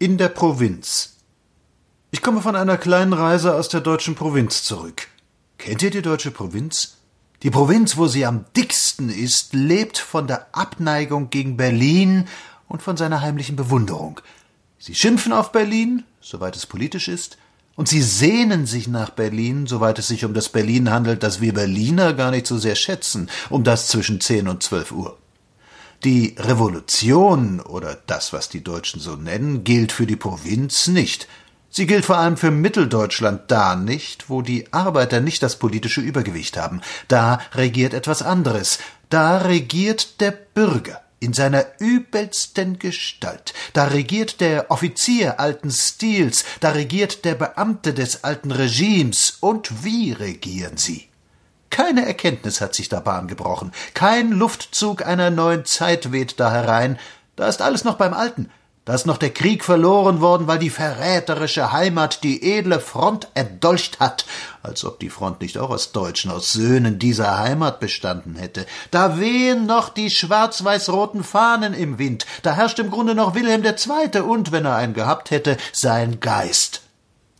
In der Provinz. Ich komme von einer kleinen Reise aus der deutschen Provinz zurück. Kennt ihr die deutsche Provinz? Die Provinz, wo sie am dicksten ist, lebt von der Abneigung gegen Berlin und von seiner heimlichen Bewunderung. Sie schimpfen auf Berlin, soweit es politisch ist, und sie sehnen sich nach Berlin, soweit es sich um das Berlin handelt, das wir Berliner gar nicht so sehr schätzen, um das zwischen zehn und zwölf Uhr. Die Revolution oder das, was die Deutschen so nennen, gilt für die Provinz nicht. Sie gilt vor allem für Mitteldeutschland da nicht, wo die Arbeiter nicht das politische Übergewicht haben. Da regiert etwas anderes. Da regiert der Bürger in seiner übelsten Gestalt. Da regiert der Offizier alten Stils, da regiert der Beamte des alten Regimes. Und wie regieren sie? Keine Erkenntnis hat sich da Bahn gebrochen, kein Luftzug einer neuen Zeit weht da herein, da ist alles noch beim Alten, da ist noch der Krieg verloren worden, weil die verräterische Heimat die edle Front erdolcht hat, als ob die Front nicht auch aus Deutschen, aus Söhnen dieser Heimat bestanden hätte. Da wehen noch die schwarz-weiß-roten Fahnen im Wind, da herrscht im Grunde noch Wilhelm II. und, wenn er einen gehabt hätte, sein Geist.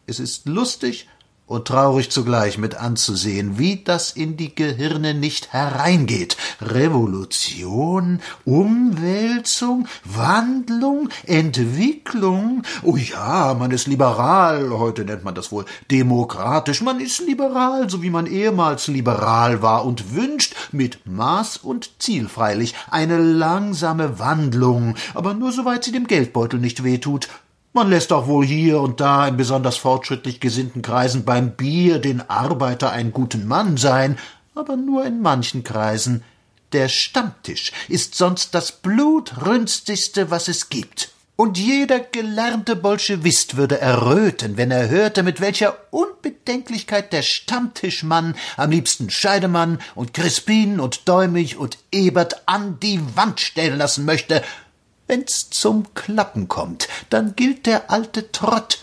Es ist lustig und traurig zugleich mit anzusehen, wie das in die Gehirne nicht hereingeht. Revolution, Umwälzung, Wandlung, Entwicklung. Oh ja, man ist liberal, heute nennt man das wohl demokratisch, man ist liberal, so wie man ehemals liberal war und wünscht, mit Maß und Ziel freilich, eine langsame Wandlung, aber nur soweit sie dem Geldbeutel nicht wehtut, man lässt auch wohl hier und da in besonders fortschrittlich gesinnten Kreisen beim Bier den Arbeiter einen guten Mann sein, aber nur in manchen Kreisen. Der Stammtisch ist sonst das blutrünstigste, was es gibt. Und jeder gelernte Bolschewist würde erröten, wenn er hörte, mit welcher Unbedenklichkeit der Stammtischmann am liebsten Scheidemann und Crispin und Däumig und Ebert an die Wand stellen lassen möchte, Wenn's zum Klappen kommt, dann gilt der alte Trott.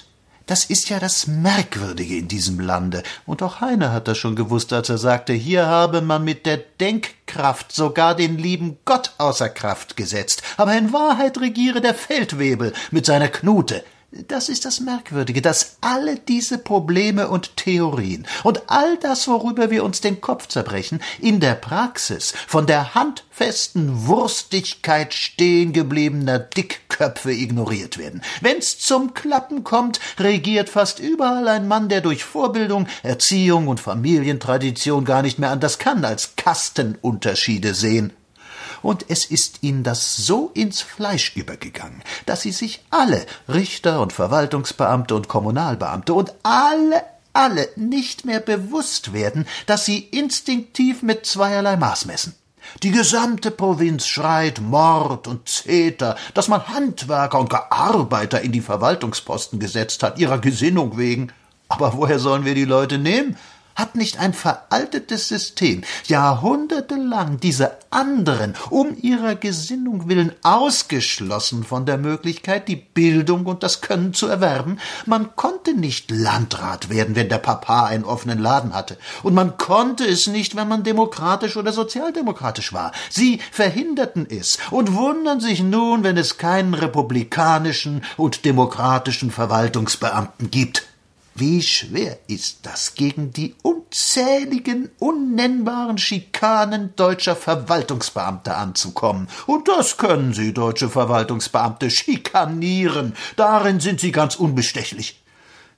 Das ist ja das Merkwürdige in diesem Lande. Und auch Heine hat das schon gewusst, als er sagte, hier habe man mit der Denkkraft sogar den lieben Gott außer Kraft gesetzt. Aber in Wahrheit regiere der Feldwebel mit seiner Knute. Das ist das Merkwürdige, dass alle diese Probleme und Theorien und all das, worüber wir uns den Kopf zerbrechen, in der Praxis von der handfesten Wurstigkeit stehengebliebener Dickköpfe ignoriert werden. Wenn's zum Klappen kommt, regiert fast überall ein Mann, der durch Vorbildung, Erziehung und Familientradition gar nicht mehr anders kann, als Kastenunterschiede sehen und es ist ihnen das so ins Fleisch übergegangen, dass sie sich alle, Richter und Verwaltungsbeamte und Kommunalbeamte und alle alle nicht mehr bewusst werden, dass sie instinktiv mit zweierlei Maß messen. Die gesamte Provinz schreit Mord und Zeter, dass man Handwerker und Gearbeiter in die Verwaltungsposten gesetzt hat, ihrer Gesinnung wegen. Aber woher sollen wir die Leute nehmen? Hat nicht ein veraltetes System jahrhundertelang diese anderen um ihrer Gesinnung willen ausgeschlossen von der Möglichkeit, die Bildung und das Können zu erwerben? Man konnte nicht Landrat werden, wenn der Papa einen offenen Laden hatte. Und man konnte es nicht, wenn man demokratisch oder sozialdemokratisch war. Sie verhinderten es und wundern sich nun, wenn es keinen republikanischen und demokratischen Verwaltungsbeamten gibt. Wie schwer ist das, gegen die unzähligen, unnennbaren Schikanen deutscher Verwaltungsbeamte anzukommen. Und das können Sie, deutsche Verwaltungsbeamte, schikanieren. Darin sind Sie ganz unbestechlich.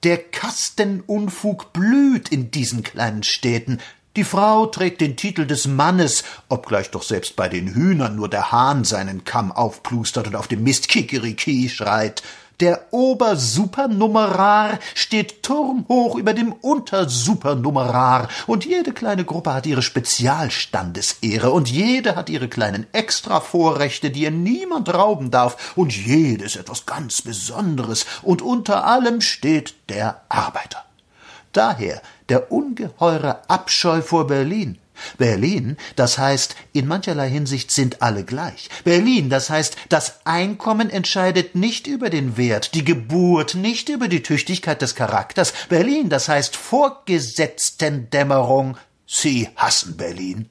Der Kastenunfug blüht in diesen kleinen Städten. Die Frau trägt den Titel des Mannes, obgleich doch selbst bei den Hühnern nur der Hahn seinen Kamm aufplustert und auf dem Mist Kikeriki schreit. Der Obersupernumerar steht turmhoch über dem Untersupernumerar, und jede kleine Gruppe hat ihre Spezialstandesehre, und jede hat ihre kleinen Extravorrechte, die ihr niemand rauben darf, und jedes etwas ganz Besonderes, und unter allem steht der Arbeiter. Daher der ungeheure Abscheu vor Berlin, Berlin, das heißt, in mancherlei Hinsicht sind alle gleich. Berlin, das heißt, das Einkommen entscheidet nicht über den Wert, die Geburt nicht über die Tüchtigkeit des Charakters. Berlin, das heißt Vorgesetztendämmerung. Sie hassen Berlin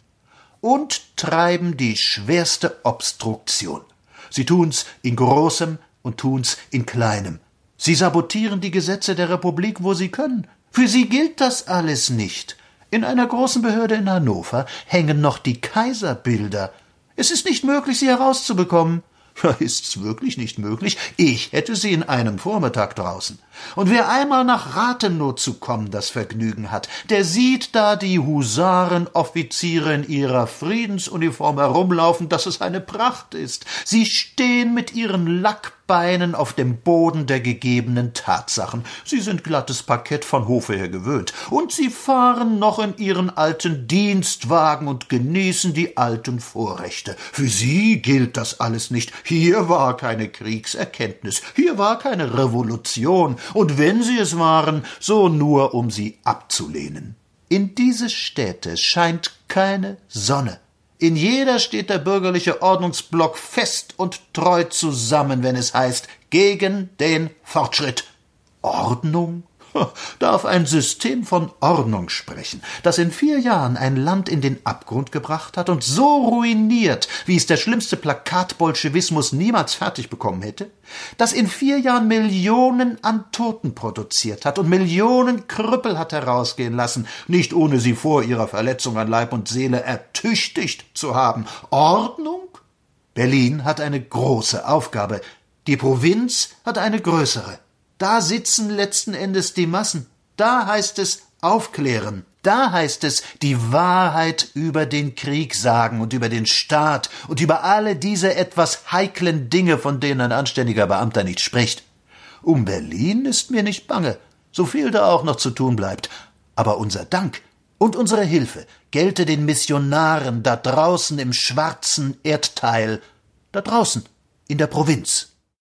und treiben die schwerste Obstruktion. Sie tun's in großem und tun's in kleinem. Sie sabotieren die Gesetze der Republik, wo sie können. Für sie gilt das alles nicht. In einer großen Behörde in Hannover hängen noch die Kaiserbilder. Es ist nicht möglich, sie herauszubekommen. Ist's wirklich nicht möglich? Ich hätte sie in einem Vormittag draußen. Und wer einmal nach Rathenow zu kommen das Vergnügen hat, der sieht da die Husarenoffiziere in ihrer Friedensuniform herumlaufen, dass es eine Pracht ist. Sie stehen mit ihren Lackbeinen auf dem Boden der gegebenen Tatsachen. Sie sind glattes Parkett von Hofe her gewöhnt. Und sie fahren noch in ihren alten Dienstwagen und genießen die alten Vorrechte. Für sie gilt das alles nicht. Hier war keine Kriegserkenntnis. Hier war keine Revolution und wenn sie es waren, so nur um sie abzulehnen. In diese Städte scheint keine Sonne. In jeder steht der bürgerliche Ordnungsblock fest und treu zusammen, wenn es heißt gegen den Fortschritt. Ordnung darf ein System von Ordnung sprechen, das in vier Jahren ein Land in den Abgrund gebracht hat und so ruiniert, wie es der schlimmste Plakatbolschewismus niemals fertig bekommen hätte, das in vier Jahren Millionen an Toten produziert hat und Millionen Krüppel hat herausgehen lassen, nicht ohne sie vor ihrer Verletzung an Leib und Seele ertüchtigt zu haben. Ordnung? Berlin hat eine große Aufgabe, die Provinz hat eine größere. Da sitzen letzten Endes die Massen. Da heißt es aufklären. Da heißt es die Wahrheit über den Krieg sagen und über den Staat und über alle diese etwas heiklen Dinge, von denen ein anständiger Beamter nicht spricht. Um Berlin ist mir nicht bange, so viel da auch noch zu tun bleibt. Aber unser Dank und unsere Hilfe gelte den Missionaren da draußen im schwarzen Erdteil, da draußen in der Provinz.